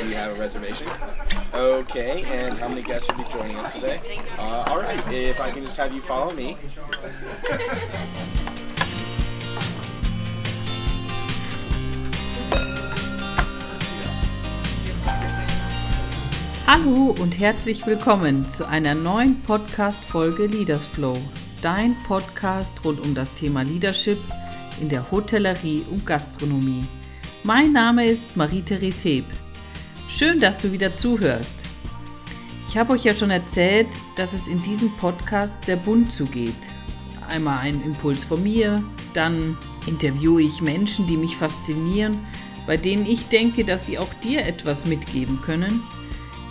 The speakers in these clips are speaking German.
do you have a reservation? Okay, and how many guests will be joining us today? Uh, all right, if I can just have you follow me. Hallo und herzlich willkommen zu einer neuen Podcast-Folge Leaders Flow, dein Podcast rund um das Thema Leadership in der Hotellerie und Gastronomie. Mein Name ist Marie-Therese Heb. Schön, dass du wieder zuhörst. Ich habe euch ja schon erzählt, dass es in diesem Podcast sehr bunt zugeht. Einmal ein Impuls von mir, dann interviewe ich Menschen, die mich faszinieren, bei denen ich denke, dass sie auch dir etwas mitgeben können –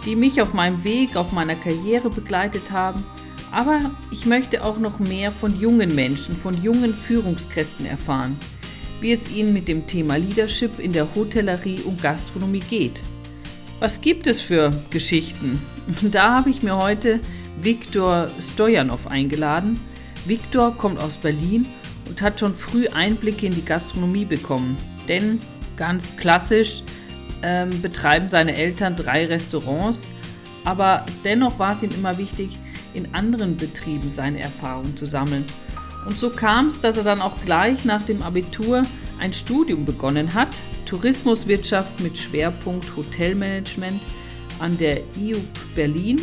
die mich auf meinem Weg, auf meiner Karriere begleitet haben. Aber ich möchte auch noch mehr von jungen Menschen, von jungen Führungskräften erfahren, wie es ihnen mit dem Thema Leadership in der Hotellerie und Gastronomie geht. Was gibt es für Geschichten? Da habe ich mir heute Viktor Stojanov eingeladen. Viktor kommt aus Berlin und hat schon früh Einblicke in die Gastronomie bekommen. Denn ganz klassisch ähm, betreiben seine Eltern drei Restaurants, aber dennoch war es ihm immer wichtig, in anderen Betrieben seine Erfahrungen zu sammeln. Und so kam es, dass er dann auch gleich nach dem Abitur ein Studium begonnen hat, Tourismuswirtschaft mit Schwerpunkt Hotelmanagement an der IUB Berlin.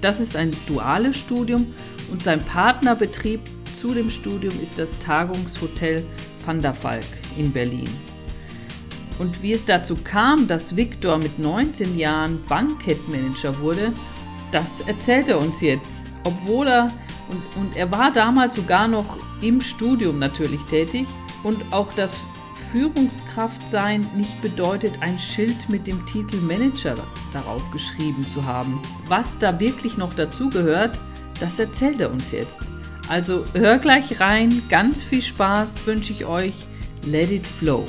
Das ist ein duales Studium und sein Partnerbetrieb zu dem Studium ist das Tagungshotel Van der Valk in Berlin. Und wie es dazu kam, dass Viktor mit 19 Jahren Bankkettmanager wurde, das erzählt er uns jetzt. Obwohl er, und, und er war damals sogar noch im Studium natürlich tätig und auch das Führungskraftsein nicht bedeutet, ein Schild mit dem Titel Manager darauf geschrieben zu haben. Was da wirklich noch dazu gehört, das erzählt er uns jetzt. Also hör gleich rein, ganz viel Spaß wünsche ich euch. Let it flow.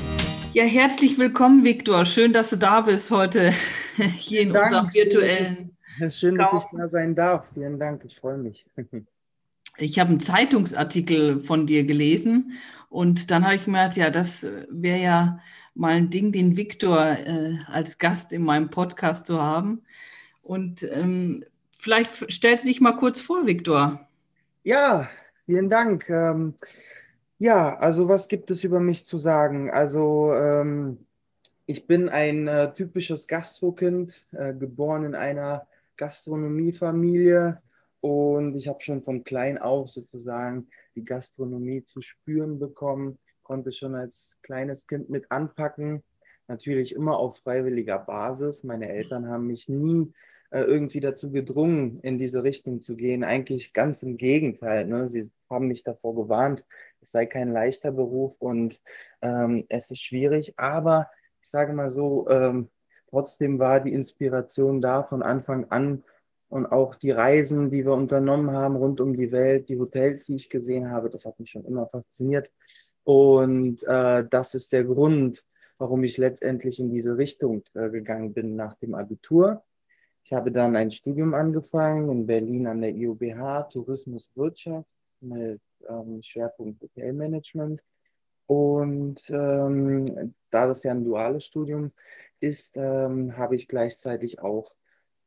Ja, herzlich willkommen, Viktor. Schön, dass du da bist heute hier in Dank. unserem virtuellen. Schön, dass ich da sein darf. Vielen Dank, ich freue mich. Ich habe einen Zeitungsartikel von dir gelesen und dann habe ich mir gedacht, ja, das wäre ja mal ein Ding, den Viktor äh, als Gast in meinem Podcast zu haben. Und ähm, vielleicht stellst du dich mal kurz vor, Viktor. Ja, vielen Dank. Ähm, ja, also was gibt es über mich zu sagen? Also ähm, ich bin ein äh, typisches Gastrokind, äh, geboren in einer Gastronomiefamilie und ich habe schon von klein auf sozusagen die Gastronomie zu spüren bekommen, konnte schon als kleines Kind mit anpacken, natürlich immer auf freiwilliger Basis. Meine Eltern haben mich nie äh, irgendwie dazu gedrungen, in diese Richtung zu gehen. Eigentlich ganz im Gegenteil. Ne? Sie haben mich davor gewarnt, es sei kein leichter Beruf und ähm, es ist schwierig. Aber ich sage mal so, ähm, trotzdem war die Inspiration da von Anfang an und auch die Reisen, die wir unternommen haben rund um die Welt, die Hotels, die ich gesehen habe, das hat mich schon immer fasziniert. Und äh, das ist der Grund, warum ich letztendlich in diese Richtung äh, gegangen bin nach dem Abitur. Ich habe dann ein Studium angefangen in Berlin an der IOBH, Tourismuswirtschaft mit ähm, Schwerpunkt Hotelmanagement. Und ähm, da das ja ein duales Studium ist, ähm, habe ich gleichzeitig auch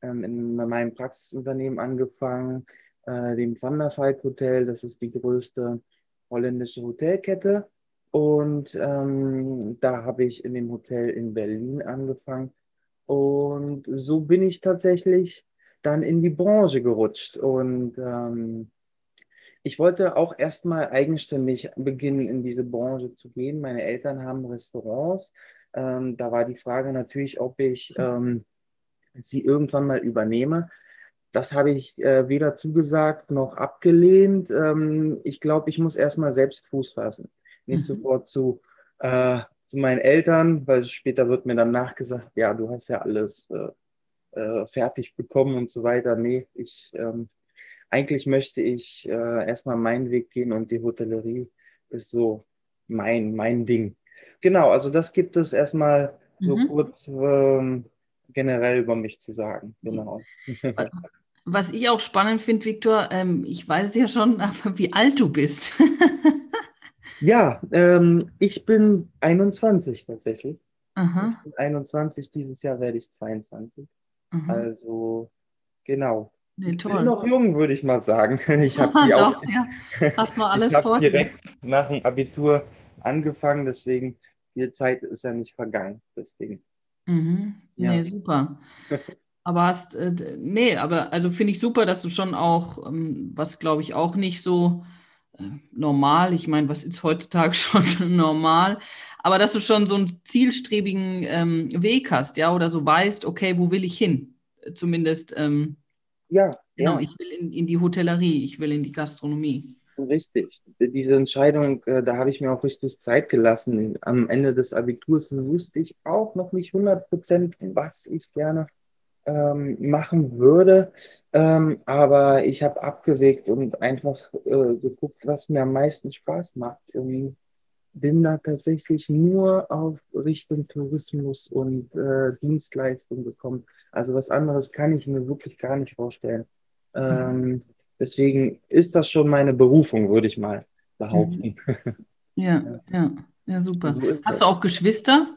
ähm, in meinem Praxisunternehmen angefangen, äh, dem Van der Valk Hotel. Das ist die größte holländische Hotelkette. Und ähm, da habe ich in dem Hotel in Berlin angefangen. Und so bin ich tatsächlich dann in die Branche gerutscht. Und ähm, ich wollte auch erstmal eigenständig beginnen, in diese Branche zu gehen. Meine Eltern haben Restaurants. Ähm, da war die Frage natürlich, ob ich ähm, sie irgendwann mal übernehme. Das habe ich äh, weder zugesagt noch abgelehnt. Ähm, ich glaube, ich muss erstmal selbst Fuß fassen. Nicht mhm. sofort zu, äh, zu meinen Eltern, weil später wird mir dann nachgesagt, ja, du hast ja alles äh, äh fertig bekommen und so weiter. Nee, ich ähm, eigentlich möchte ich äh, erstmal meinen Weg gehen und die Hotellerie ist so mein, mein Ding. Genau, also das gibt es erstmal so mhm. kurz ähm, generell über mich zu sagen. Genau. Was ich auch spannend finde, Viktor, ähm, ich weiß ja schon, aber wie alt du bist. ja, ähm, ich bin 21 tatsächlich. Aha. Ich bin 21, dieses Jahr werde ich 22. Aha. Also, genau. Nee, ich bin noch jung, würde ich mal sagen. Ich habe die auch, ja. Hast du alles ich direkt nach dem Abitur angefangen, deswegen viel Zeit ist ja nicht vergangen. Deswegen. Mhm. Ja. Nee, super. Aber hast, äh, nee, aber also finde ich super, dass du schon auch, ähm, was glaube ich auch nicht so äh, normal, ich meine, was ist heutzutage schon normal, aber dass du schon so einen zielstrebigen ähm, Weg hast, ja, oder so weißt, okay, wo will ich hin? Zumindest, ähm, ja, genau, ja. ich will in, in die Hotellerie, ich will in die Gastronomie. Richtig. Diese Entscheidung, äh, da habe ich mir auch richtig Zeit gelassen. Am Ende des Abiturs wusste ich auch noch nicht 100 Prozent, was ich gerne ähm, machen würde. Ähm, aber ich habe abgewegt und einfach äh, geguckt, was mir am meisten Spaß macht. Und bin da tatsächlich nur auf Richtung Tourismus und äh, Dienstleistung gekommen. Also was anderes kann ich mir wirklich gar nicht vorstellen. Ähm, deswegen ist das schon meine Berufung, würde ich mal behaupten. Ja, ja, ja, ja super. So Hast das. du auch Geschwister?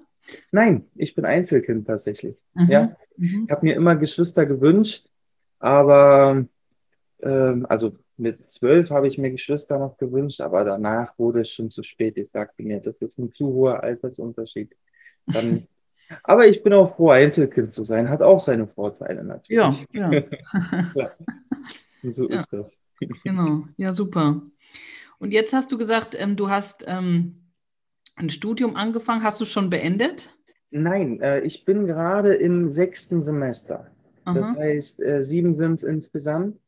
Nein, ich bin Einzelkind tatsächlich. Mhm. Ja, mhm. ich habe mir immer Geschwister gewünscht, aber ähm, also mit zwölf habe ich mir Geschwister noch gewünscht, aber danach wurde es schon zu spät. Ich sagte mir, das ist ein zu hoher Altersunterschied. Dann, aber ich bin auch froh, Einzelkind zu sein. Hat auch seine Vorteile natürlich. Ja, ja. Und so ja. ist das. Genau, ja, super. Und jetzt hast du gesagt, ähm, du hast ähm, ein Studium angefangen. Hast du schon beendet? Nein, äh, ich bin gerade im sechsten Semester. Aha. Das heißt, äh, sieben sind es insgesamt.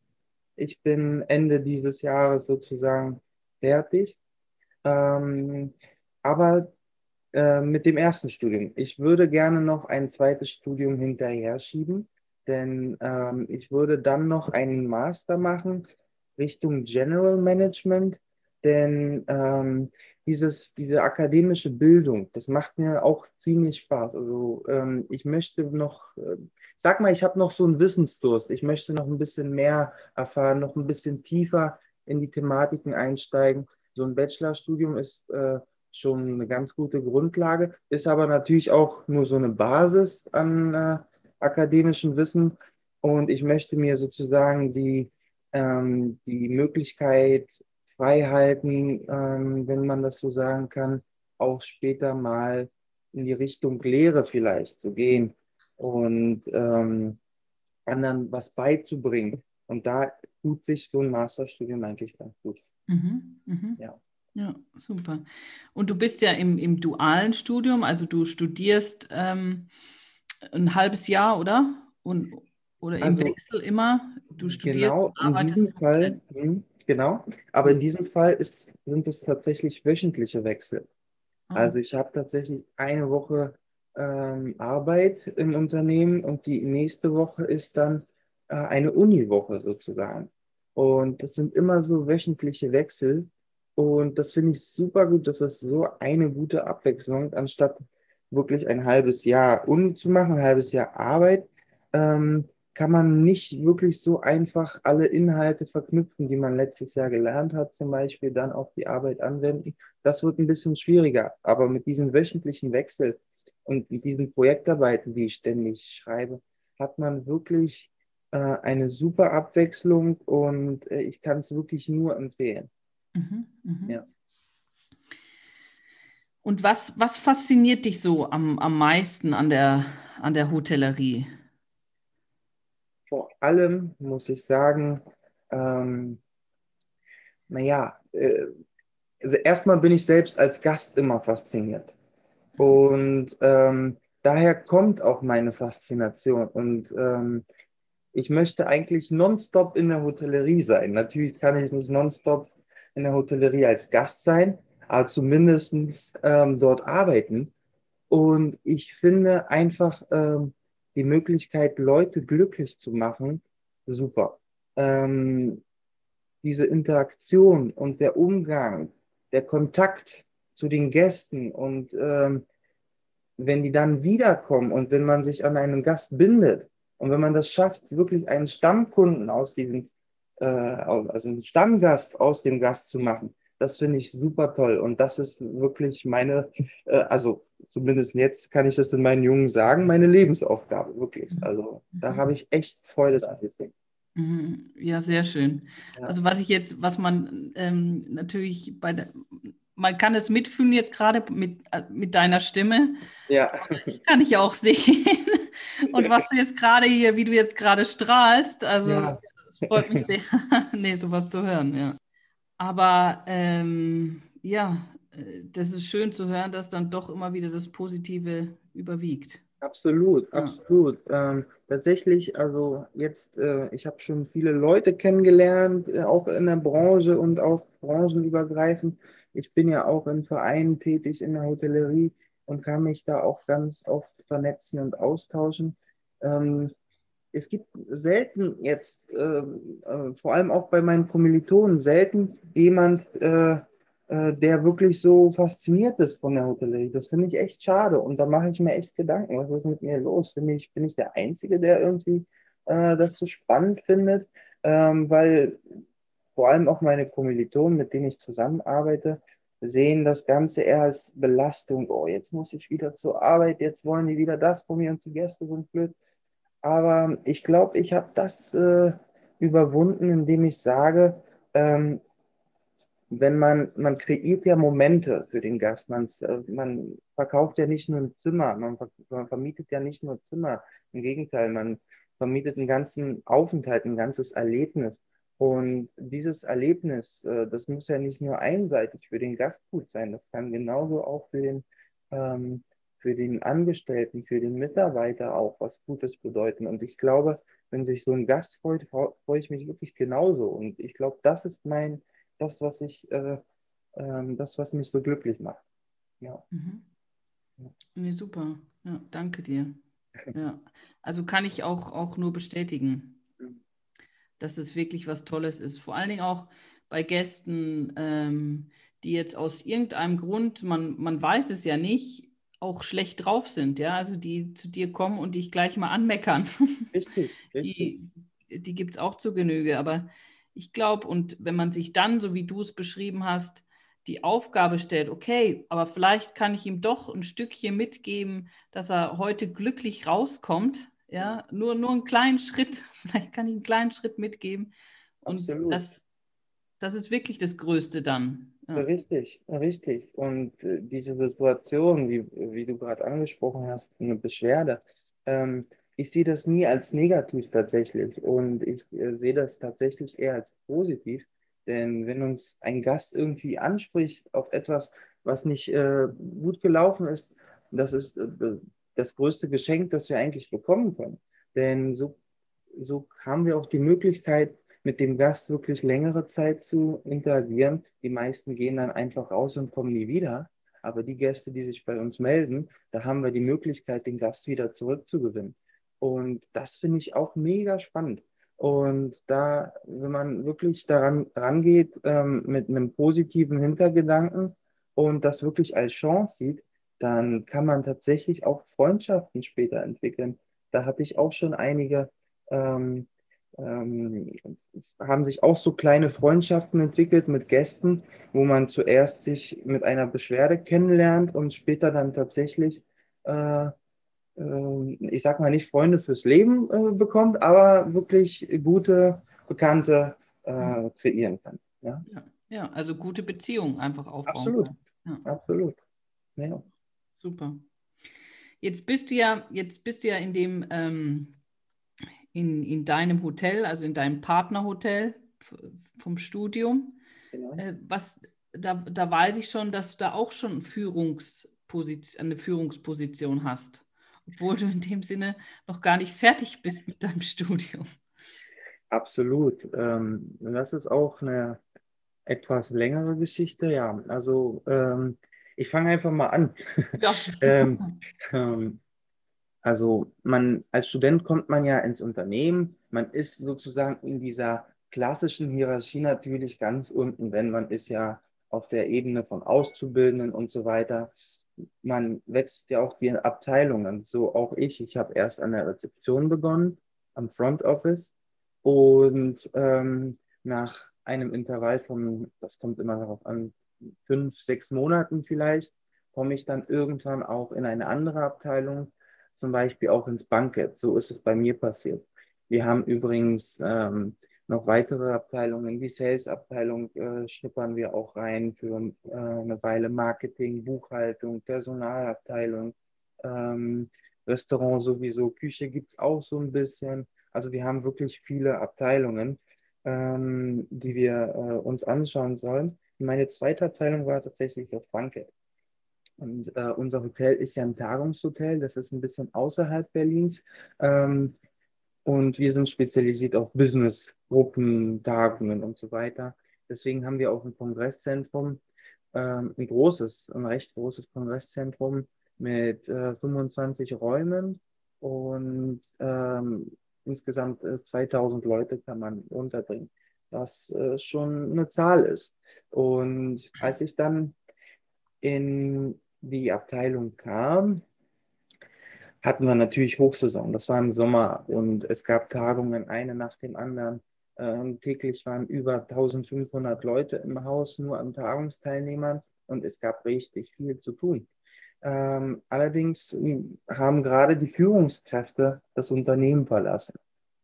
Ich bin Ende dieses Jahres sozusagen fertig. Ähm, aber äh, mit dem ersten Studium. Ich würde gerne noch ein zweites Studium hinterher schieben, denn ähm, ich würde dann noch einen Master machen Richtung General Management, denn ähm, dieses, diese akademische Bildung, das macht mir auch ziemlich Spaß. Also ähm, ich möchte noch, äh, sag mal, ich habe noch so einen Wissensdurst. Ich möchte noch ein bisschen mehr erfahren, noch ein bisschen tiefer in die Thematiken einsteigen. So ein Bachelorstudium ist äh, schon eine ganz gute Grundlage, ist aber natürlich auch nur so eine Basis an äh, akademischem Wissen. Und ich möchte mir sozusagen die, ähm, die Möglichkeit Freiheiten, ähm, wenn man das so sagen kann, auch später mal in die Richtung Lehre vielleicht zu gehen und ähm, anderen was beizubringen. Und da tut sich so ein Masterstudium eigentlich ganz gut. Mhm, mh. Ja. Ja, super. Und du bist ja im, im dualen Studium, also du studierst ähm, ein halbes Jahr, oder? Und, oder also, im Wechsel immer? Du studierst, genau, arbeitest. In diesem Fall, hm, Genau, aber in diesem Fall ist, sind es tatsächlich wöchentliche Wechsel. Ah. Also ich habe tatsächlich eine Woche ähm, Arbeit im Unternehmen und die nächste Woche ist dann äh, eine Uniwoche sozusagen. Und das sind immer so wöchentliche Wechsel. Und das finde ich super gut, dass das so eine gute Abwechslung, anstatt wirklich ein halbes Jahr Uni zu machen, ein halbes Jahr Arbeit, ähm, kann man nicht wirklich so einfach alle Inhalte verknüpfen, die man letztes Jahr gelernt hat, zum Beispiel dann auf die Arbeit anwenden. Das wird ein bisschen schwieriger. Aber mit diesem wöchentlichen Wechsel und mit diesen Projektarbeiten, die ich ständig schreibe, hat man wirklich äh, eine super Abwechslung und äh, ich kann es wirklich nur empfehlen. Mhm, mh. Ja. Und was, was fasziniert dich so am, am meisten an der, an der Hotellerie? vor allem muss ich sagen, ähm, naja, äh, also erstmal bin ich selbst als Gast immer fasziniert. Und ähm, daher kommt auch meine Faszination. Und ähm, ich möchte eigentlich nonstop in der Hotellerie sein. Natürlich kann ich nicht nonstop in der Hotellerie als Gast sein, aber zumindest ähm, dort arbeiten. Und ich finde einfach, ähm, die Möglichkeit, Leute glücklich zu machen, super. Ähm, diese Interaktion und der Umgang, der Kontakt zu den Gästen und ähm, wenn die dann wiederkommen und wenn man sich an einen Gast bindet und wenn man das schafft, wirklich einen Stammkunden aus diesem, äh, also einen Stammgast aus dem Gast zu machen, Das finde ich super toll. Und das ist wirklich meine, äh, also zumindest jetzt kann ich das in meinen Jungen sagen, meine Lebensaufgabe, wirklich. Mhm. Also da Mhm. habe ich echt Freude dran. Mhm. Ja, sehr schön. Ja. Also was ich jetzt, was man ähm, natürlich bei der, man kann es mitfühlen jetzt gerade mit, äh, mit deiner Stimme. Ja, kann ich auch sehen. Und was du jetzt gerade hier, wie du jetzt gerade strahlst, also Ja. das freut mich sehr, nee, sowas zu hören, ja. Aber ähm, ja, äh, das ist schön zu hören, dass dann doch immer wieder das Positive überwiegt. absolut, Ja. absolut. Ähm, tatsächlich, also jetzt, äh, ich habe schon viele Leute kennengelernt, äh, auch in der Branche und auch branchenübergreifend. Ich bin ja auch in Vereinen tätig in der Hotellerie und kann mich da auch ganz oft vernetzen und austauschen. Ähm, es gibt selten jetzt, ähm, äh, vor allem auch bei meinen Kommilitonen, selten jemand, äh, äh, der wirklich so fasziniert ist von der Hotellerie. Das finde ich echt schade und da mache ich mir echt Gedanken, was ist mit mir los? Finde ich, bin ich der Einzige, der irgendwie äh, das so spannend findet? Ähm, weil vor allem auch meine Kommilitonen, mit denen ich zusammenarbeite, sehen das Ganze eher als Belastung. Oh, jetzt muss ich wieder zur Arbeit, jetzt wollen die wieder das von mir und die Gäste sind blöd. Aber ich glaube, ich habe das äh, überwunden, indem ich sage, ähm, wenn man, man kreiert ja Momente für den Gast. Man, äh, man verkauft ja nicht nur ein Zimmer, man, man vermietet ja nicht nur Zimmer. Im Gegenteil, man vermietet einen ganzen Aufenthalt, ein ganzes Erlebnis. Und dieses Erlebnis, äh, das muss ja nicht nur einseitig für den Gast gut sein, das kann genauso auch für den, ähm, für den Angestellten, für den Mitarbeiter auch was Gutes bedeuten. Und ich glaube, wenn sich so ein Gast freut, freue ich mich wirklich genauso. Und ich glaube, das ist mein, das, was ich, äh, äh, das, was mich so glücklich macht. Ja. Mhm. Nee, super. Ja, danke dir. Ja, also kann ich auch, auch nur bestätigen, dass es wirklich was Tolles ist. Vor allen Dingen auch bei Gästen, ähm, die jetzt aus irgendeinem Grund, man, man weiß es ja nicht, auch schlecht drauf sind, ja, also die zu dir kommen und dich gleich mal anmeckern. Richtig, richtig. Die, die gibt es auch zur Genüge, aber ich glaube, und wenn man sich dann, so wie du es beschrieben hast, die Aufgabe stellt, okay, aber vielleicht kann ich ihm doch ein Stückchen mitgeben, dass er heute glücklich rauskommt. Ja, nur, nur einen kleinen Schritt, vielleicht kann ich einen kleinen Schritt mitgeben. Und Absolut. das, das ist wirklich das Größte dann. Ja. Richtig, richtig. Und äh, diese Situation, wie, wie du gerade angesprochen hast, eine Beschwerde, ähm, ich sehe das nie als negativ tatsächlich. Und ich äh, sehe das tatsächlich eher als positiv. Denn wenn uns ein Gast irgendwie anspricht auf etwas, was nicht äh, gut gelaufen ist, das ist äh, das größte Geschenk, das wir eigentlich bekommen können. Denn so, so haben wir auch die Möglichkeit, mit dem Gast wirklich längere Zeit zu interagieren. Die meisten gehen dann einfach raus und kommen nie wieder. Aber die Gäste, die sich bei uns melden, da haben wir die Möglichkeit, den Gast wieder zurückzugewinnen. Und das finde ich auch mega spannend. Und da, wenn man wirklich daran rangeht ähm, mit einem positiven Hintergedanken und das wirklich als Chance sieht, dann kann man tatsächlich auch Freundschaften später entwickeln. Da hatte ich auch schon einige, ähm, ähm, es haben sich auch so kleine Freundschaften entwickelt mit Gästen, wo man zuerst sich mit einer Beschwerde kennenlernt und später dann tatsächlich äh, ich sag mal nicht Freunde fürs Leben äh, bekommt, aber wirklich gute Bekannte äh, kreieren kann. Ja? Ja, ja, also gute Beziehungen einfach aufbauen. Absolut. Ja. Absolut. Ja. Super. Jetzt bist du ja, jetzt bist du ja in dem, ähm, in, in deinem Hotel, also in deinem Partnerhotel vom Studium. Genau. Äh, was, da, da weiß ich schon, dass du da auch schon Führungsposition, eine Führungsposition hast obwohl du in dem Sinne noch gar nicht fertig bist mit deinem Studium. Absolut. Ähm, das ist auch eine etwas längere Geschichte. Ja, also ähm, ich fange einfach mal an. Ja. ähm, ähm, also man als Student kommt man ja ins Unternehmen. Man ist sozusagen in dieser klassischen Hierarchie natürlich ganz unten, wenn man ist ja auf der Ebene von Auszubildenden und so weiter man wächst ja auch die Abteilungen, so auch ich. Ich habe erst an der Rezeption begonnen, am Front Office und ähm, nach einem Intervall von, das kommt immer darauf an, fünf, sechs Monaten vielleicht, komme ich dann irgendwann auch in eine andere Abteilung, zum Beispiel auch ins Bankett. So ist es bei mir passiert. Wir haben übrigens ähm, noch weitere Abteilungen. Die Sales-Abteilung äh, schnuppern wir auch rein für äh, eine Weile Marketing, Buchhaltung, Personalabteilung, ähm, Restaurant sowieso, Küche gibt es auch so ein bisschen. Also wir haben wirklich viele Abteilungen, ähm, die wir äh, uns anschauen sollen. Meine zweite Abteilung war tatsächlich das Banket. Und äh, unser Hotel ist ja ein Tagungshotel, das ist ein bisschen außerhalb Berlins. Ähm, und wir sind spezialisiert auf Business-Gruppen, Tagungen und so weiter. Deswegen haben wir auch ein Kongresszentrum, ähm, ein großes, ein recht großes Kongresszentrum mit äh, 25 Räumen und ähm, insgesamt äh, 2000 Leute kann man unterbringen, was äh, schon eine Zahl ist. Und als ich dann in die Abteilung kam, hatten wir natürlich Hochsaison. Das war im Sommer und es gab Tagungen, eine nach dem anderen. Ähm, täglich waren über 1500 Leute im Haus, nur an Tagungsteilnehmern und es gab richtig viel zu tun. Ähm, allerdings haben gerade die Führungskräfte das Unternehmen verlassen,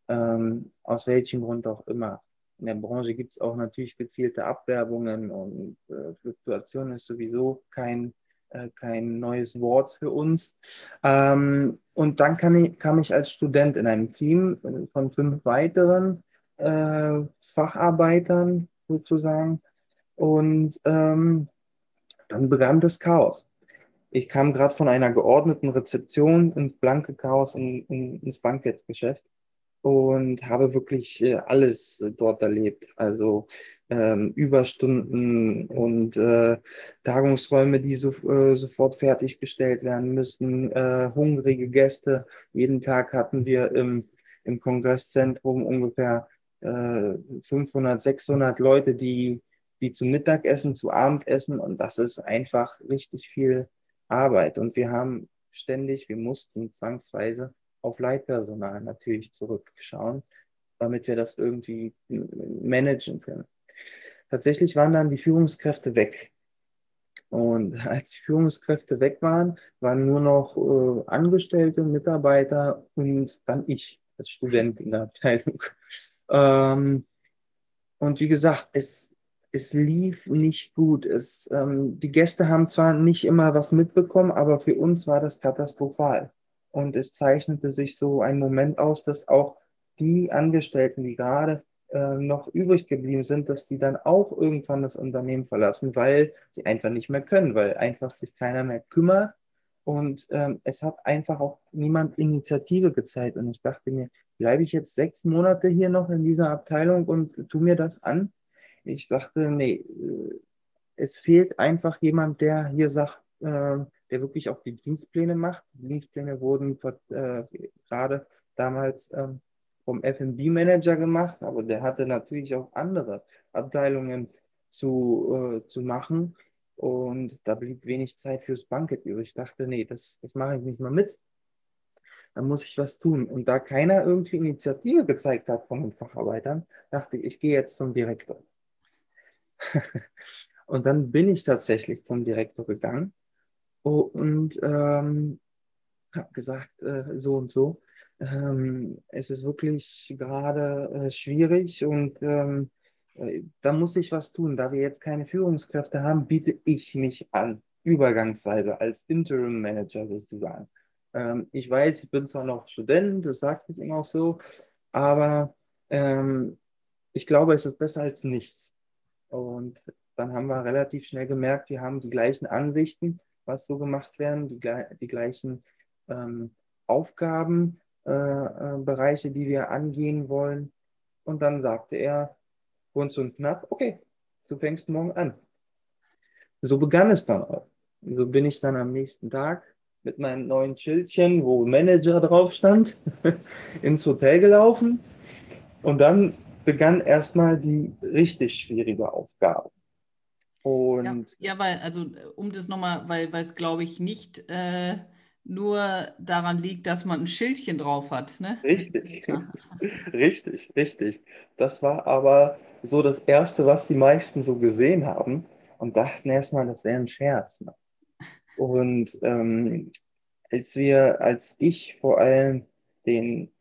ähm, aus welchem Grund auch immer. In der Branche gibt es auch natürlich gezielte Abwerbungen und äh, Fluktuation ist sowieso kein äh, kein neues Wort für uns. Ähm, und dann kam ich, kam ich, als Student in einem Team von fünf weiteren äh, Facharbeitern sozusagen. Und ähm, dann begann das Chaos. Ich kam gerade von einer geordneten Rezeption ins blanke Chaos, in, in, ins Bankettgeschäft und habe wirklich äh, alles dort erlebt. Also ähm, Überstunden und äh, Tagungsräume, die so, äh, sofort fertiggestellt werden müssen, äh, hungrige Gäste. Jeden Tag hatten wir im, im Kongresszentrum ungefähr 500, äh, 600 Leute, die, die zum Mittagessen, zu Abendessen und das ist einfach richtig viel Arbeit. Und wir haben ständig, wir mussten zwangsweise auf Leitpersonal natürlich zurückschauen, damit wir das irgendwie managen können. Tatsächlich waren dann die Führungskräfte weg. Und als die Führungskräfte weg waren, waren nur noch äh, Angestellte, Mitarbeiter und dann ich als Student in der Abteilung. Ähm, und wie gesagt, es, es lief nicht gut. Es, ähm, die Gäste haben zwar nicht immer was mitbekommen, aber für uns war das katastrophal. Und es zeichnete sich so ein Moment aus, dass auch die Angestellten, die gerade äh, noch übrig geblieben sind, dass die dann auch irgendwann das Unternehmen verlassen, weil sie einfach nicht mehr können, weil einfach sich keiner mehr kümmert. Und ähm, es hat einfach auch niemand Initiative gezeigt. Und ich dachte mir, bleibe ich jetzt sechs Monate hier noch in dieser Abteilung und tu mir das an? Ich dachte, nee, äh, es fehlt einfach jemand, der hier sagt, äh, der wirklich auch die Dienstpläne macht. Die Dienstpläne wurden äh, gerade damals ähm, vom F&B-Manager gemacht, aber der hatte natürlich auch andere Abteilungen zu, äh, zu machen und da blieb wenig Zeit fürs Banket übrig. Ich dachte, nee, das, das mache ich nicht mal mit. Da muss ich was tun. Und da keiner irgendwie Initiative gezeigt hat von den Facharbeitern, dachte ich, ich gehe jetzt zum Direktor. und dann bin ich tatsächlich zum Direktor gegangen und ähm, habe gesagt, äh, so und so. Ähm, es ist wirklich gerade äh, schwierig und ähm, äh, da muss ich was tun. Da wir jetzt keine Führungskräfte haben, biete ich mich an, übergangsweise als Interim Manager sozusagen. Ähm, ich weiß, ich bin zwar noch Student, das sagt ich immer auch so, aber ähm, ich glaube, es ist besser als nichts. Und dann haben wir relativ schnell gemerkt, wir haben die gleichen Ansichten was so gemacht werden, die, die gleichen ähm, Aufgabenbereiche, äh, äh die wir angehen wollen. Und dann sagte er, kurz und knapp, okay, du fängst morgen an. So begann es dann auch. So bin ich dann am nächsten Tag mit meinem neuen Schildchen, wo Manager drauf stand, ins Hotel gelaufen. Und dann begann erstmal die richtig schwierige Aufgabe. Und ja, ja, weil, also um das nochmal, weil es, glaube ich, nicht äh, nur daran liegt, dass man ein Schildchen drauf hat. Ne? Richtig, richtig, richtig. Das war aber so das Erste, was die meisten so gesehen haben und dachten erstmal, das wäre ein Scherz. Ne? Und ähm, als wir, als ich vor allem den,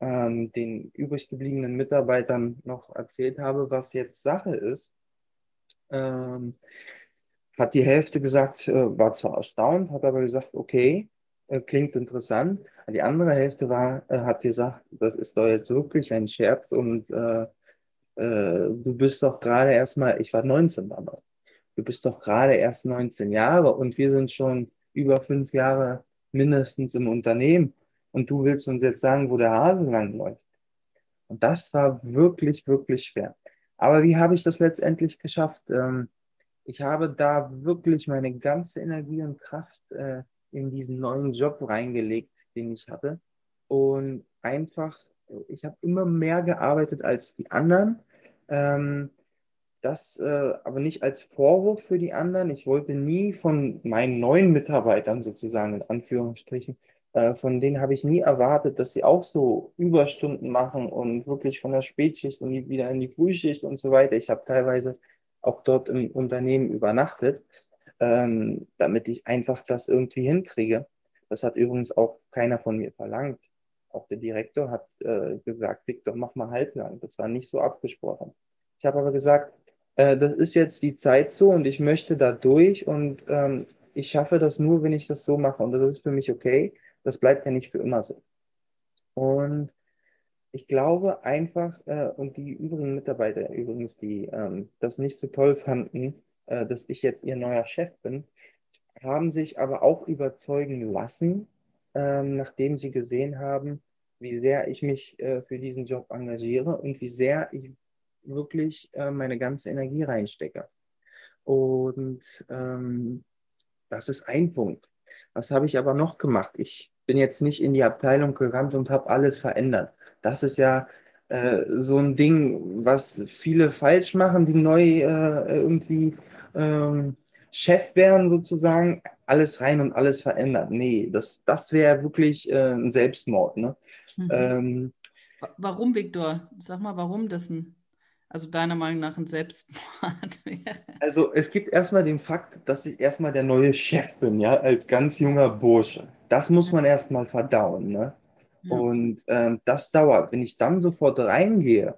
ähm, den übrig gebliebenen Mitarbeitern noch erzählt habe, was jetzt Sache ist, ähm, hat die Hälfte gesagt, äh, war zwar erstaunt, hat aber gesagt, okay, äh, klingt interessant. Die andere Hälfte war, äh, hat gesagt, das ist doch jetzt wirklich ein Scherz und äh, äh, du bist doch gerade erstmal, ich war 19 damals, du bist doch gerade erst 19 Jahre und wir sind schon über fünf Jahre mindestens im Unternehmen und du willst uns jetzt sagen, wo der Hase lang. Und das war wirklich, wirklich schwer. Aber wie habe ich das letztendlich geschafft? Ähm, ich habe da wirklich meine ganze Energie und Kraft äh, in diesen neuen Job reingelegt, den ich hatte. Und einfach, ich habe immer mehr gearbeitet als die anderen. Ähm, das äh, aber nicht als Vorwurf für die anderen. Ich wollte nie von meinen neuen Mitarbeitern sozusagen in Anführungsstrichen, äh, von denen habe ich nie erwartet, dass sie auch so Überstunden machen und wirklich von der Spätschicht und wieder in die Frühschicht und so weiter. Ich habe teilweise auch dort im Unternehmen übernachtet, ähm, damit ich einfach das irgendwie hinkriege. Das hat übrigens auch keiner von mir verlangt. Auch der Direktor hat äh, gesagt, Victor, mach mal halblang. Das war nicht so abgesprochen. Ich habe aber gesagt, äh, das ist jetzt die Zeit so und ich möchte da durch und ähm, ich schaffe das nur, wenn ich das so mache und das ist für mich okay. Das bleibt ja nicht für immer so. Und ich glaube einfach, äh, und die übrigen Mitarbeiter übrigens, die ähm, das nicht so toll fanden, äh, dass ich jetzt ihr neuer Chef bin, haben sich aber auch überzeugen lassen, ähm, nachdem sie gesehen haben, wie sehr ich mich äh, für diesen Job engagiere und wie sehr ich wirklich äh, meine ganze Energie reinstecke. Und ähm, das ist ein Punkt. Was habe ich aber noch gemacht? Ich bin jetzt nicht in die Abteilung gerannt und habe alles verändert. Das ist ja äh, so ein Ding, was viele falsch machen, die neu äh, irgendwie ähm, Chef wären sozusagen, alles rein und alles verändert. Nee, das, das wäre wirklich äh, ein Selbstmord. Ne? Mhm. Ähm, warum, Viktor? Sag mal, warum das ein also deiner Meinung nach ein Selbstmord wäre? Also es gibt erstmal den Fakt, dass ich erstmal der neue Chef bin, ja, als ganz junger Bursche. Das muss man erstmal verdauen, ne? Ja. Und ähm, das dauert. Wenn ich dann sofort reingehe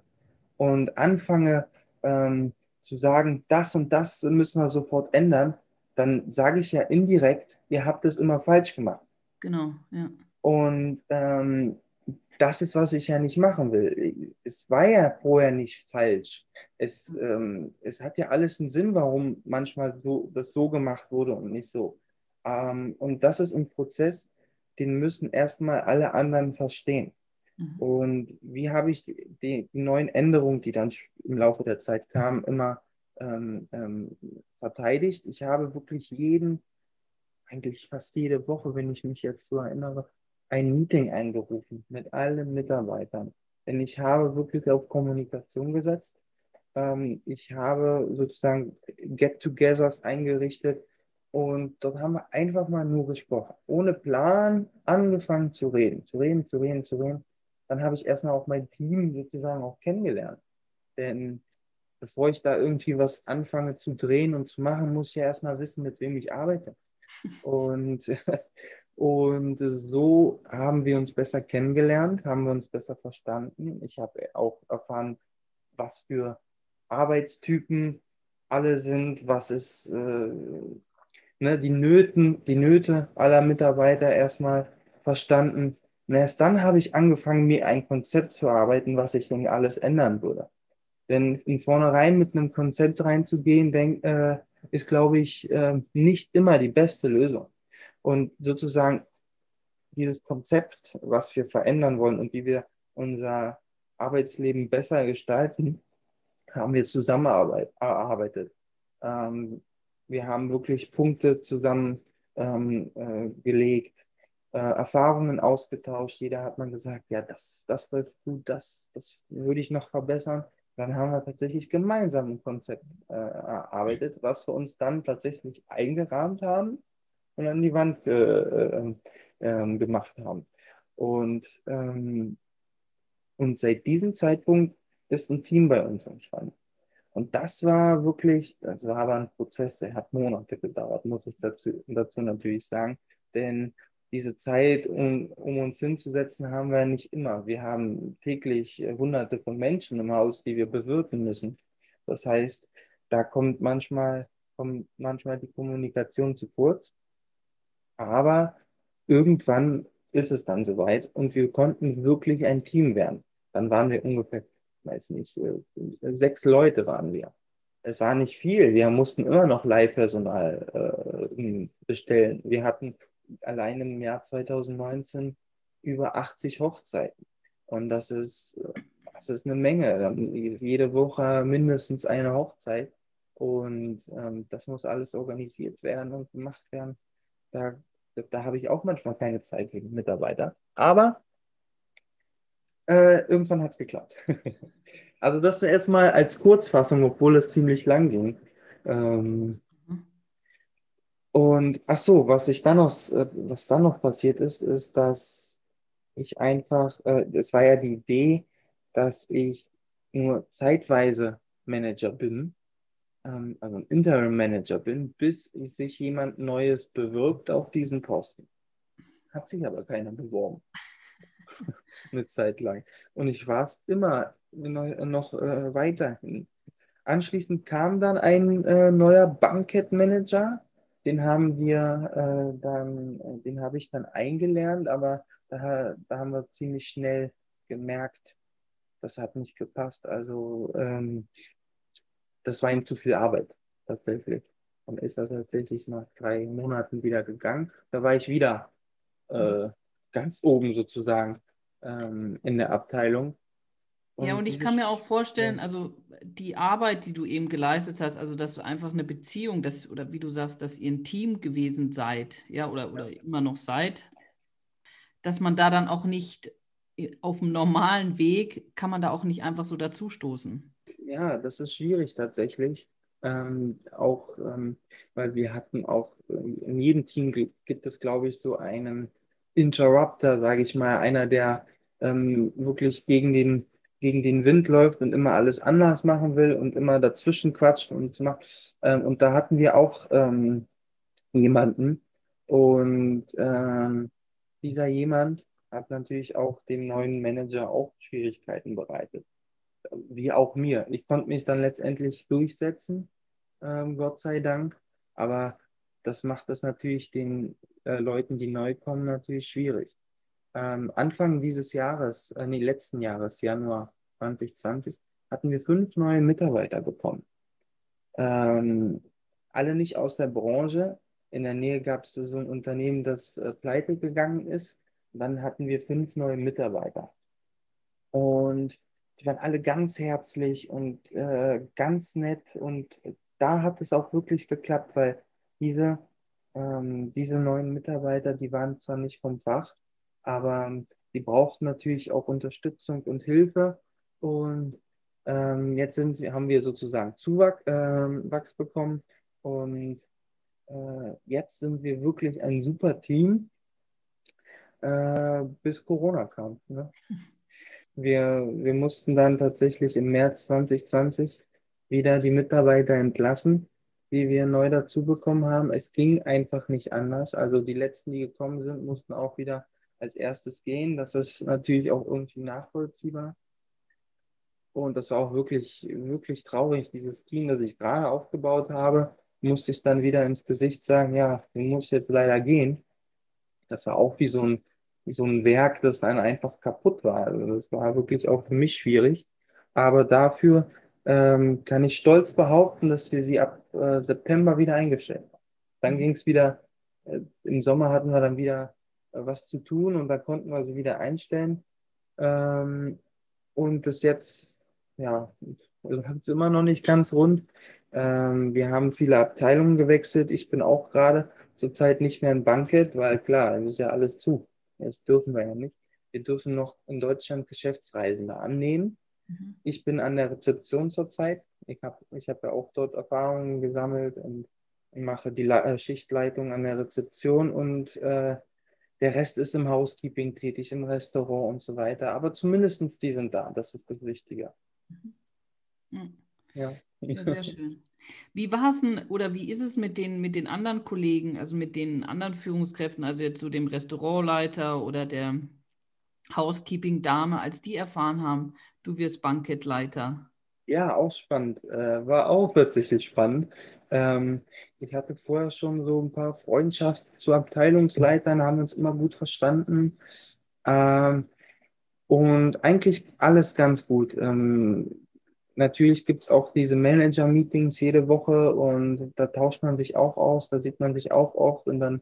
und anfange ähm, zu sagen, das und das müssen wir sofort ändern, dann sage ich ja indirekt, ihr habt es immer falsch gemacht. Genau, ja. Und ähm, das ist, was ich ja nicht machen will. Es war ja vorher nicht falsch. Es, ähm, es hat ja alles einen Sinn, warum manchmal so, das so gemacht wurde und nicht so. Ähm, und das ist ein Prozess, den müssen erstmal alle anderen verstehen. Mhm. Und wie habe ich die, die, neuen Änderungen, die dann im Laufe der Zeit kamen, immer ähm, ähm, verteidigt? Ich habe wirklich jeden, eigentlich fast jede Woche, wenn ich mich jetzt so erinnere, ein Meeting eingerufen mit allen Mitarbeitern. Denn ich habe wirklich auf Kommunikation gesetzt. Ähm, ich habe sozusagen Get-togethers eingerichtet und dort haben wir einfach mal nur gesprochen. Ohne Plan angefangen zu reden, zu reden, zu reden, zu reden. Dann habe ich erstmal auch mein Team sozusagen auch kennengelernt. Denn bevor ich da irgendwie was anfange zu drehen und zu machen, muss ich ja erstmal wissen, mit wem ich arbeite. Und Und so haben wir uns besser kennengelernt, haben wir uns besser verstanden. Ich habe auch erfahren, was für Arbeitstypen alle sind, was ist äh, ne, die, Nöten, die Nöte aller Mitarbeiter erstmal verstanden. Und erst dann habe ich angefangen, mir ein Konzept zu arbeiten, was ich denn alles ändern würde. Denn in vornherein mit einem Konzept reinzugehen, denk, äh, ist, glaube ich, äh, nicht immer die beste Lösung. Und sozusagen dieses Konzept, was wir verändern wollen und wie wir unser Arbeitsleben besser gestalten, haben wir zusammen erarbeitet. Ähm, wir haben wirklich Punkte zusammen ähm, äh, äh, Erfahrungen ausgetauscht. Jeder hat mal gesagt, ja, das, das läuft gut, das, das würde ich noch verbessern. Dann haben wir tatsächlich gemeinsam ein Konzept äh, erarbeitet, was wir uns dann tatsächlich eingerahmt haben und an die Wand äh, äh, äh, gemacht haben. Und, ähm, und seit diesem Zeitpunkt ist ein Team bei uns entstanden. Und das war wirklich, das war aber ein Prozess, der hat Monate gedauert, muss ich dazu, dazu natürlich sagen. Denn diese Zeit, um, um uns hinzusetzen, haben wir nicht immer. Wir haben täglich hunderte von Menschen im Haus, die wir bewirten müssen. Das heißt, da kommt manchmal, kommt manchmal die Kommunikation zu kurz. Aber irgendwann ist es dann soweit und wir konnten wirklich ein Team werden. Dann waren wir ungefähr, weiß nicht, äh, sechs Leute waren wir. Es war nicht viel. Wir mussten immer noch Leihpersonal äh, bestellen. Wir hatten allein im Jahr 2019 über 80 Hochzeiten. Und das ist, das ist eine Menge. Jede Woche mindestens eine Hochzeit. Und ähm, das muss alles organisiert werden und gemacht werden. Da, da habe ich auch manchmal keine Zeit für Mitarbeiter. Aber äh, irgendwann hat es geklappt. also das wäre jetzt mal als Kurzfassung, obwohl es ziemlich lang ging. Ähm, und ach so, was ich dann noch, äh, was dann noch passiert ist, ist, dass ich einfach, äh, es war ja die Idee, dass ich nur zeitweise Manager bin, ähm, also ein Interim Manager bin, bis sich jemand Neues bewirbt auf diesen Posten. Hat sich aber keiner beworben. Eine Zeit lang. Und ich war es immer noch äh, weiterhin. Anschließend kam dann ein äh, neuer Bankett-Manager, den haben wir äh, dann, äh, den habe ich dann eingelernt, aber da, da haben wir ziemlich schnell gemerkt, das hat nicht gepasst. Also ähm, das war ihm zu viel Arbeit tatsächlich. Und ist er tatsächlich nach drei Monaten wieder gegangen. Da war ich wieder äh, ganz oben sozusagen ähm, in der Abteilung. Und ja, und ich kann mir auch vorstellen, also die Arbeit, die du eben geleistet hast, also dass du einfach eine Beziehung, dass, oder wie du sagst, dass ihr ein Team gewesen seid, ja, oder, oder immer noch seid, dass man da dann auch nicht äh, auf dem normalen Weg, kann man da auch nicht einfach so dazustoßen. Ja, das ist schwierig tatsächlich. Ähm, auch, ähm, weil wir hatten auch, in jedem Team gibt es, glaube ich, so einen Interrupter, sage ich mal, einer, der ähm, wirklich gegen den gegen den Wind läuft und immer alles anders machen will und immer dazwischen quatscht und macht. Ähm, und da hatten wir auch ähm, jemanden. Und ähm, dieser jemand hat natürlich auch dem neuen Manager auch Schwierigkeiten bereitet. Wie auch mir. Ich konnte mich dann letztendlich durchsetzen, ähm, Gott sei Dank. Aber das macht es natürlich den äh, Leuten, die neu kommen, natürlich schwierig ähm, Anfang dieses Jahres, äh, nee, letzten Jahres, Januar 2020, hatten wir fünf neue Mitarbeiter bekommen. Ähm, alle nicht aus der Branche. In der Nähe gab es so ein Unternehmen, das äh, pleite gegangen ist. Dann hatten wir fünf neue Mitarbeiter. Und die waren alle ganz herzlich und äh, ganz nett. Und da hat es auch wirklich geklappt, weil diese, ähm, diese neuen Mitarbeiter, die waren zwar nicht vom Fach, aber die brauchten natürlich auch Unterstützung und Hilfe. Und ähm, jetzt sind, haben wir sozusagen Zuwachs ähm, bekommen. Und äh, jetzt sind wir wirklich ein super Team, äh, bis Corona kam. Ne? Wir, wir mussten dann tatsächlich im März 2020 wieder die Mitarbeiter entlassen, die wir neu dazu bekommen haben. Es ging einfach nicht anders. Also die letzten, die gekommen sind, mussten auch wieder als erstes gehen. Das ist natürlich auch irgendwie nachvollziehbar. Und das war auch wirklich, wirklich traurig. Dieses Team, das ich gerade aufgebaut habe, musste ich dann wieder ins Gesicht sagen, ja, du musst jetzt leider gehen. Das war auch wie so ein, wie so ein Werk, das dann einfach kaputt war. Also das war wirklich auch für mich schwierig. Aber dafür ähm, kann ich stolz behaupten, dass wir sie ab äh, September wieder eingestellt haben. Dann mhm. ging es wieder, äh, im Sommer hatten wir dann wieder was zu tun und da konnten wir sie wieder einstellen. Ähm, und bis jetzt, ja, also hat es immer noch nicht ganz rund. Ähm, wir haben viele Abteilungen gewechselt. Ich bin auch gerade zurzeit nicht mehr im Bankett, weil klar, es ist ja alles zu. Das dürfen wir ja nicht. Wir dürfen noch in Deutschland Geschäftsreisende annehmen. Mhm. Ich bin an der Rezeption zurzeit. Ich habe ich hab ja auch dort Erfahrungen gesammelt und mache die äh, Schichtleitung an der Rezeption und äh, der Rest ist im Housekeeping tätig, im Restaurant und so weiter. Aber zumindest die sind da. Das ist das Wichtige. Mhm. Ja. Ja, sehr schön. Wie war es denn oder wie ist es mit den, mit den anderen Kollegen, also mit den anderen Führungskräften, also jetzt so dem Restaurantleiter oder der Housekeeping-Dame, als die erfahren haben, du wirst Bankettleiter? Ja, auch spannend. Äh, war auch tatsächlich spannend. Ähm, ich hatte vorher schon so ein paar Freundschaften zu Abteilungsleitern, haben uns immer gut verstanden. Ähm, und eigentlich alles ganz gut. Ähm, natürlich gibt es auch diese Manager-Meetings jede Woche und da tauscht man sich auch aus, da sieht man sich auch oft und dann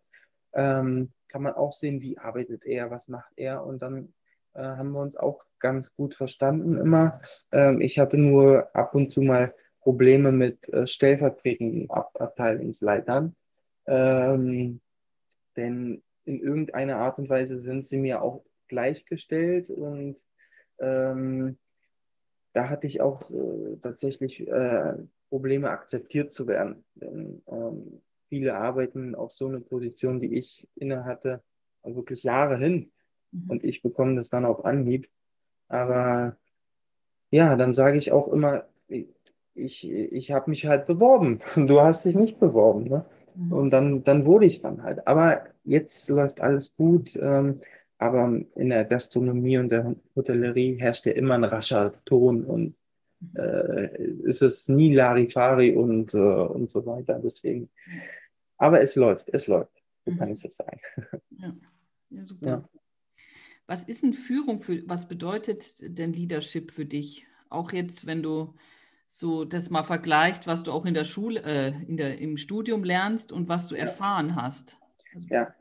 ähm, kann man auch sehen, wie arbeitet er, was macht er und dann äh, haben wir uns auch ganz gut verstanden immer. Ähm, ich hatte nur ab und zu mal Probleme mit äh, stellvertretenden Ab Abteilungsleitern, ähm, denn in irgendeiner Art und Weise sind sie mir auch gleichgestellt und ähm, da hatte ich auch äh, tatsächlich äh, Probleme akzeptiert zu werden. Denn ähm, viele arbeiten auf so eine Position, die ich inne hatte, wirklich Jahre hin. Mhm. Und ich bekomme das dann auf Anhieb. Aber ja, dann sage ich auch immer, ich, ich habe mich halt beworben. Du hast dich nicht beworben. Ne? Mhm. Und dann, dann wurde ich dann halt. Aber jetzt läuft alles gut. Ähm, aber in der Gastronomie und der Hotellerie herrscht ja immer ein rascher Ton und mhm. äh, ist es nie Larifari und, äh, und so weiter. Deswegen. Aber es läuft, es läuft. So kann mhm. ich das sagen. Ja, ja super. Ja. Was ist denn Führung für, was bedeutet denn Leadership für dich? Auch jetzt, wenn du so das mal vergleicht, was du auch in der Schule, äh, in der, im Studium lernst und was du erfahren hast. Also, ja,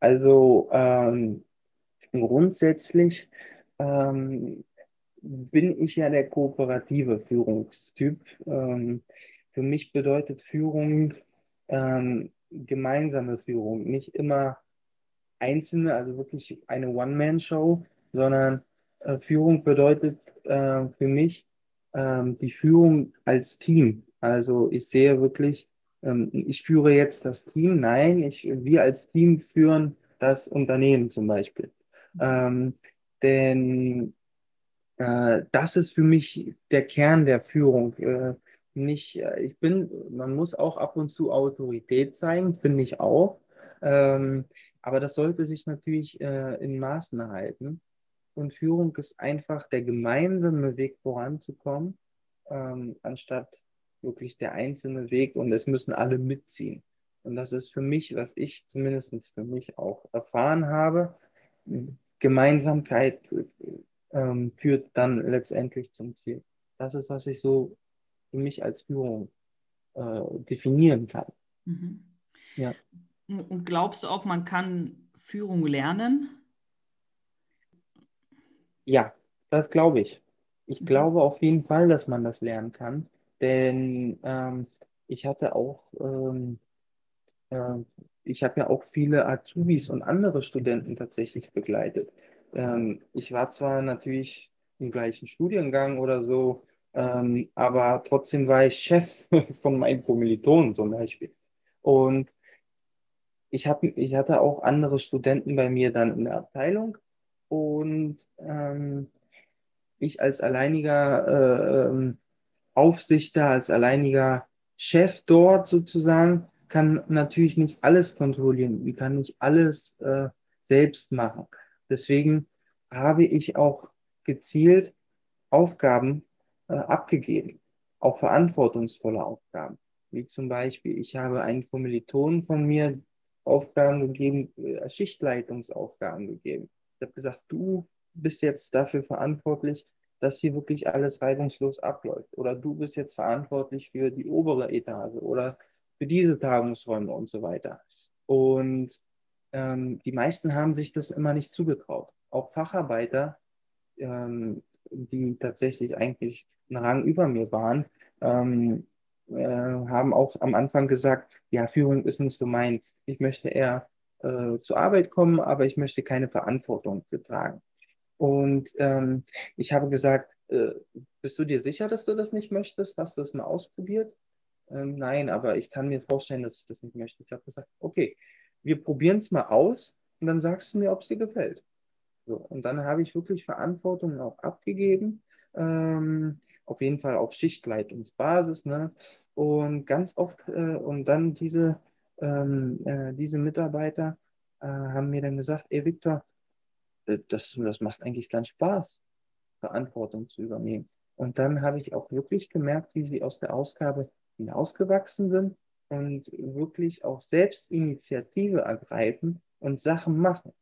also ähm, grundsätzlich ähm, bin ich ja der kooperative Führungstyp. Ähm, für mich bedeutet Führung ähm, gemeinsame Führung, nicht immer einzelne, also wirklich eine One-Man-Show, sondern äh, Führung bedeutet äh, für mich äh, die Führung als Team. Also ich sehe wirklich, ähm, ich führe jetzt das Team. Nein, ich, wir als Team führen das Unternehmen zum Beispiel. Ähm, denn äh, das ist für mich der Kern der Führung. Äh, nicht, äh, ich bin, man muss auch ab und zu Autorität zeigen, finde ich auch. Ähm, aber das sollte sich natürlich äh, in Maßen halten. Und Führung ist einfach der gemeinsame Weg voranzukommen, ähm, anstatt wirklich der einzelne Weg und es müssen alle mitziehen. Und das ist für mich, was ich zumindest für mich auch erfahren habe, Gemeinsamkeit ähm, führt dann letztendlich zum Ziel. Das ist, was ich so für mich als Führung äh, definieren kann. Mhm. Ja. Und glaubst du auch, man kann Führung lernen? Ja, das glaube ich. Ich mhm. glaube auf jeden Fall, dass man das lernen kann, denn ähm, ich hatte auch, ähm, äh, ich habe ja auch viele Azubis und andere Studenten tatsächlich begleitet. Ähm, ich war zwar natürlich im gleichen Studiengang oder so, ähm, aber trotzdem war ich Chef von meinen Kommilitonen zum Beispiel. Und ich, hab, ich hatte auch andere Studenten bei mir dann in der Abteilung und ähm, ich als alleiniger äh, Aufsichter, als alleiniger Chef dort sozusagen, kann natürlich nicht alles kontrollieren. Ich kann nicht alles äh, selbst machen. Deswegen habe ich auch gezielt Aufgaben äh, abgegeben, auch verantwortungsvolle Aufgaben. Wie zum Beispiel, ich habe einen Kommilitonen von mir Aufgaben gegeben, äh, Schichtleitungsaufgaben gegeben. Ich habe gesagt, du bist jetzt dafür verantwortlich, dass hier wirklich alles reibungslos abläuft. Oder du bist jetzt verantwortlich für die obere Etage oder für diese Tagungsräume und so weiter. Und ähm, die meisten haben sich das immer nicht zugetraut. Auch Facharbeiter, ähm, die tatsächlich eigentlich einen Rang über mir waren, ähm, äh, haben auch am Anfang gesagt, ja, Führung ist nicht so meins. Ich möchte eher äh, zur Arbeit kommen, aber ich möchte keine Verantwortung tragen. Und ähm, ich habe gesagt, äh, bist du dir sicher, dass du das nicht möchtest? Hast du das mal ausprobiert? Ähm, nein, aber ich kann mir vorstellen, dass ich das nicht möchte. Ich habe gesagt, okay, wir probieren es mal aus und dann sagst du mir, ob es dir gefällt. So, und dann habe ich wirklich Verantwortung auch abgegeben, ähm, auf jeden Fall auf Schichtleitungsbasis. Ne? Und ganz oft, äh, und dann diese, ähm, äh, diese Mitarbeiter äh, haben mir dann gesagt, ey Viktor, äh, das, das macht eigentlich ganz Spaß, Verantwortung zu übernehmen. Und dann habe ich auch wirklich gemerkt, wie sie aus der Ausgabe hinausgewachsen sind und wirklich auch selbst Initiative ergreifen und Sachen machen.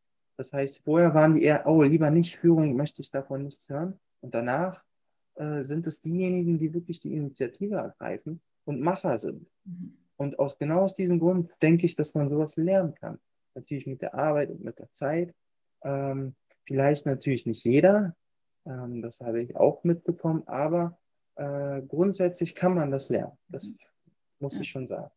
Das heißt, vorher waren die eher, oh, lieber nicht Führung, möchte ich davon nichts hören. Und danach äh, sind es diejenigen, die wirklich die Initiative ergreifen und Macher sind. Mhm. Und aus genau aus diesem Grund denke ich, dass man sowas lernen kann. Natürlich mit der Arbeit und mit der Zeit. Ähm, vielleicht natürlich nicht jeder, ähm, das habe ich auch mitbekommen, aber äh, grundsätzlich kann man das lernen. Das muss ja. ich schon sagen.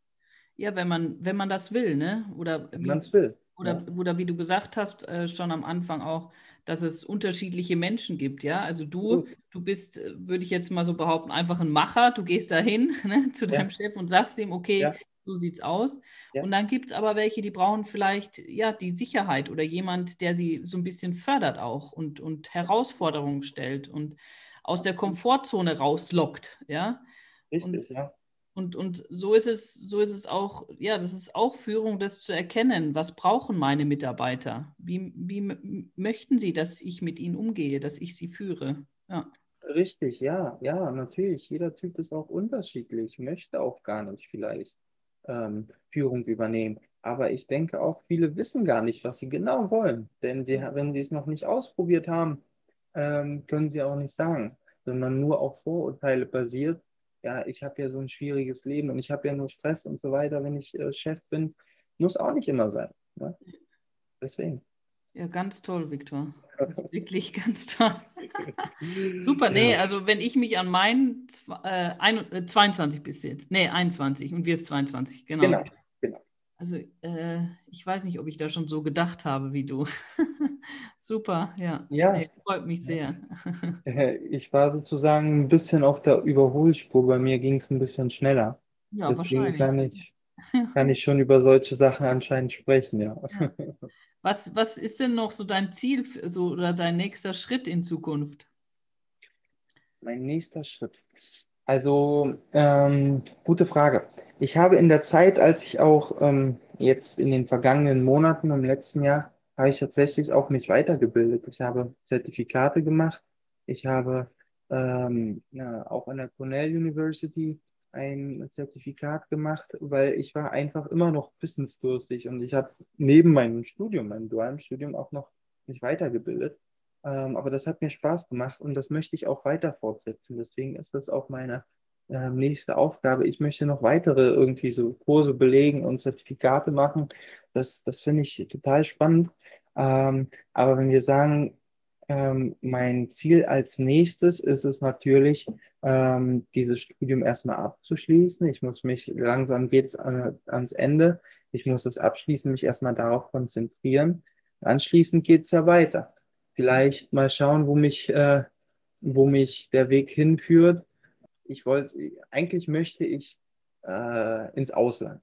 Ja, wenn man, wenn man das will, ne? Oder wenn man es will. Oder, ja. oder wie du gesagt hast, äh, schon am Anfang auch, dass es unterschiedliche Menschen gibt, ja. Also du, du bist, äh, würde ich jetzt mal so behaupten, einfach ein Macher. Du gehst dahin ne, zu deinem ja. Chef und sagst ihm, okay, ja. so sieht's aus. Und dann gibt es aber welche, die brauchen vielleicht ja die Sicherheit oder jemand, der sie so ein bisschen fördert auch und, und Herausforderungen stellt und aus der Komfortzone rauslockt, ja. Richtig, und, ja. Und, und so ist es, so ist es auch, ja, das ist auch Führung, das zu erkennen. Was brauchen meine Mitarbeiter? Wie, wie möchten sie, dass ich mit ihnen umgehe, dass ich sie führe? Ja. Richtig, ja, ja, natürlich. Jeder Typ ist auch unterschiedlich, möchte auch gar nicht vielleicht ähm, Führung übernehmen. Aber ich denke auch, viele wissen gar nicht, was sie genau wollen. Denn sie, wenn sie es noch nicht ausprobiert haben, ähm, können sie auch nicht sagen, sondern nur auf Vorurteile basiert ja, ich habe ja so ein schwieriges Leben und ich habe ja nur Stress und so weiter, wenn ich äh, Chef bin. Muss auch nicht immer sein. Ne? Deswegen. Ja, ganz toll, Viktor. Also wirklich ganz toll. Super, nee, also wenn ich mich an meinen äh, ein, 22 äh, bis jetzt, nee, 21 und wir ist 22, genau. Genau, genau. Also äh, ich weiß nicht, ob ich da schon so gedacht habe wie du. Super, ja. Ja. Nee, freut mich sehr. Äh, ich war sozusagen ein bisschen auf der Überholspur. Bei mir ging es ein bisschen schneller. Ja, Deswegen wahrscheinlich. Kann ich, kann ich schon über solche Sachen anscheinend sprechen, ja. ja. Was, was ist denn noch so dein Ziel so, oder dein nächster Schritt in Zukunft? Mein nächster Schritt. Also, ähm, gute Frage. Ich habe in der Zeit, als ich auch ähm, jetzt in den vergangenen Monaten im letzten Jahr habe ich tatsächlich auch mich weitergebildet. Ich habe Zertifikate gemacht. Ich habe ähm, ja, auch an der Cornell University ein Zertifikat gemacht, weil ich war einfach immer noch wissensdurstig und ich habe neben meinem Studium, meinem dualen Studium auch noch mich weitergebildet. Ähm, aber das hat mir Spaß gemacht und das möchte ich auch weiter fortsetzen. Deswegen ist das auch meine äh, nächste Aufgabe. Ich möchte noch weitere irgendwie so Kurse belegen und Zertifikate machen. Das, das finde ich total spannend. Ähm, aber wenn wir sagen, ähm, mein Ziel als nächstes ist es natürlich, ähm, dieses Studium erstmal abzuschließen. Ich muss mich, langsam geht's an, ans Ende. Ich muss es abschließen, mich erstmal darauf konzentrieren. Anschließend geht's ja weiter. Vielleicht mal schauen, wo mich, äh, wo mich der Weg hinführt. Ich wollte, eigentlich möchte ich äh, ins Ausland.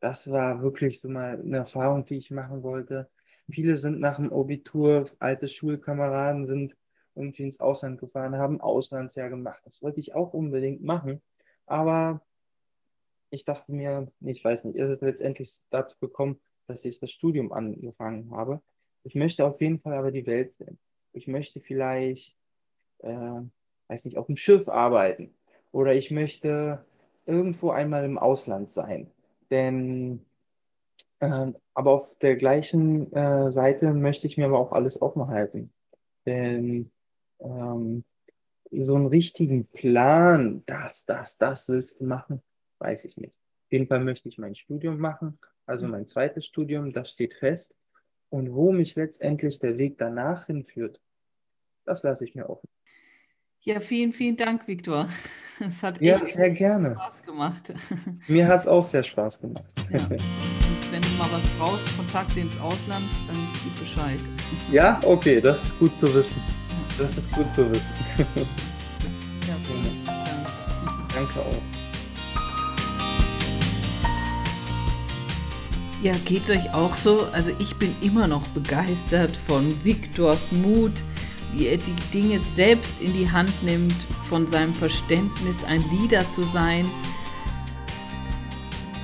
Das war wirklich so mal eine Erfahrung, die ich machen wollte Viele sind nach dem Abitur, alte Schulkameraden sind irgendwie ins Ausland gefahren, haben Auslandsjahr gemacht. Das wollte ich auch unbedingt machen. Aber ich dachte mir, ich weiß nicht, ist es letztendlich dazu gekommen, dass ich das Studium angefangen habe. Ich möchte auf jeden Fall aber die Welt sehen. Ich möchte vielleicht, äh, weiß nicht, auf dem Schiff arbeiten. Oder ich möchte irgendwo einmal im Ausland sein. Denn ähm, aber auf der gleichen äh, Seite möchte ich mir aber auch alles offen halten. Denn ähm, so einen richtigen Plan, das, das, das willst du machen, weiß ich nicht. Auf jeden Fall möchte ich mein Studium machen, also mein zweites Studium, das steht fest. Und wo mich letztendlich der Weg danach hinführt, das lasse ich mir offen. Ja, vielen, vielen Dank, Viktor. Es hat ja, echt sehr gerne. Spaß gemacht. Mir hat es auch sehr Spaß gemacht. Ja. Und wenn du mal was brauchst, Kontakte ins Ausland, dann gib Bescheid. Ja, okay, das ist gut zu wissen. Das ist gut zu wissen. Ja, Danke auch. Ja, geht es euch auch so? Also ich bin immer noch begeistert von Viktors Mut, wie er die Dinge selbst in die Hand nimmt, von seinem Verständnis ein Leader zu sein.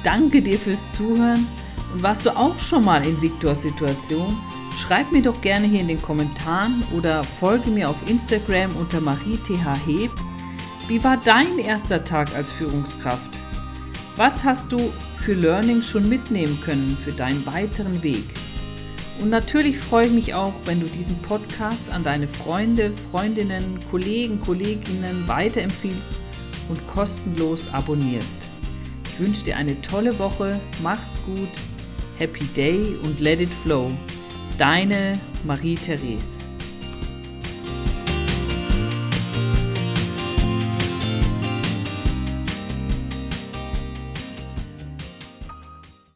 Danke dir fürs Zuhören und warst du auch schon mal in Viktors Situation? Schreib mir doch gerne hier in den Kommentaren oder folge mir auf Instagram unter marieth.heb. Wie war dein erster Tag als Führungskraft? Was hast du für Learning schon mitnehmen können für deinen weiteren Weg? Und natürlich freue ich mich auch, wenn du diesen Podcast an deine Freunde, Freundinnen, Kollegen, Kolleginnen weiterempfiehlst und kostenlos abonnierst. Ich wünsche dir eine tolle Woche, mach's gut, happy day und let it flow. Deine Marie-Therese.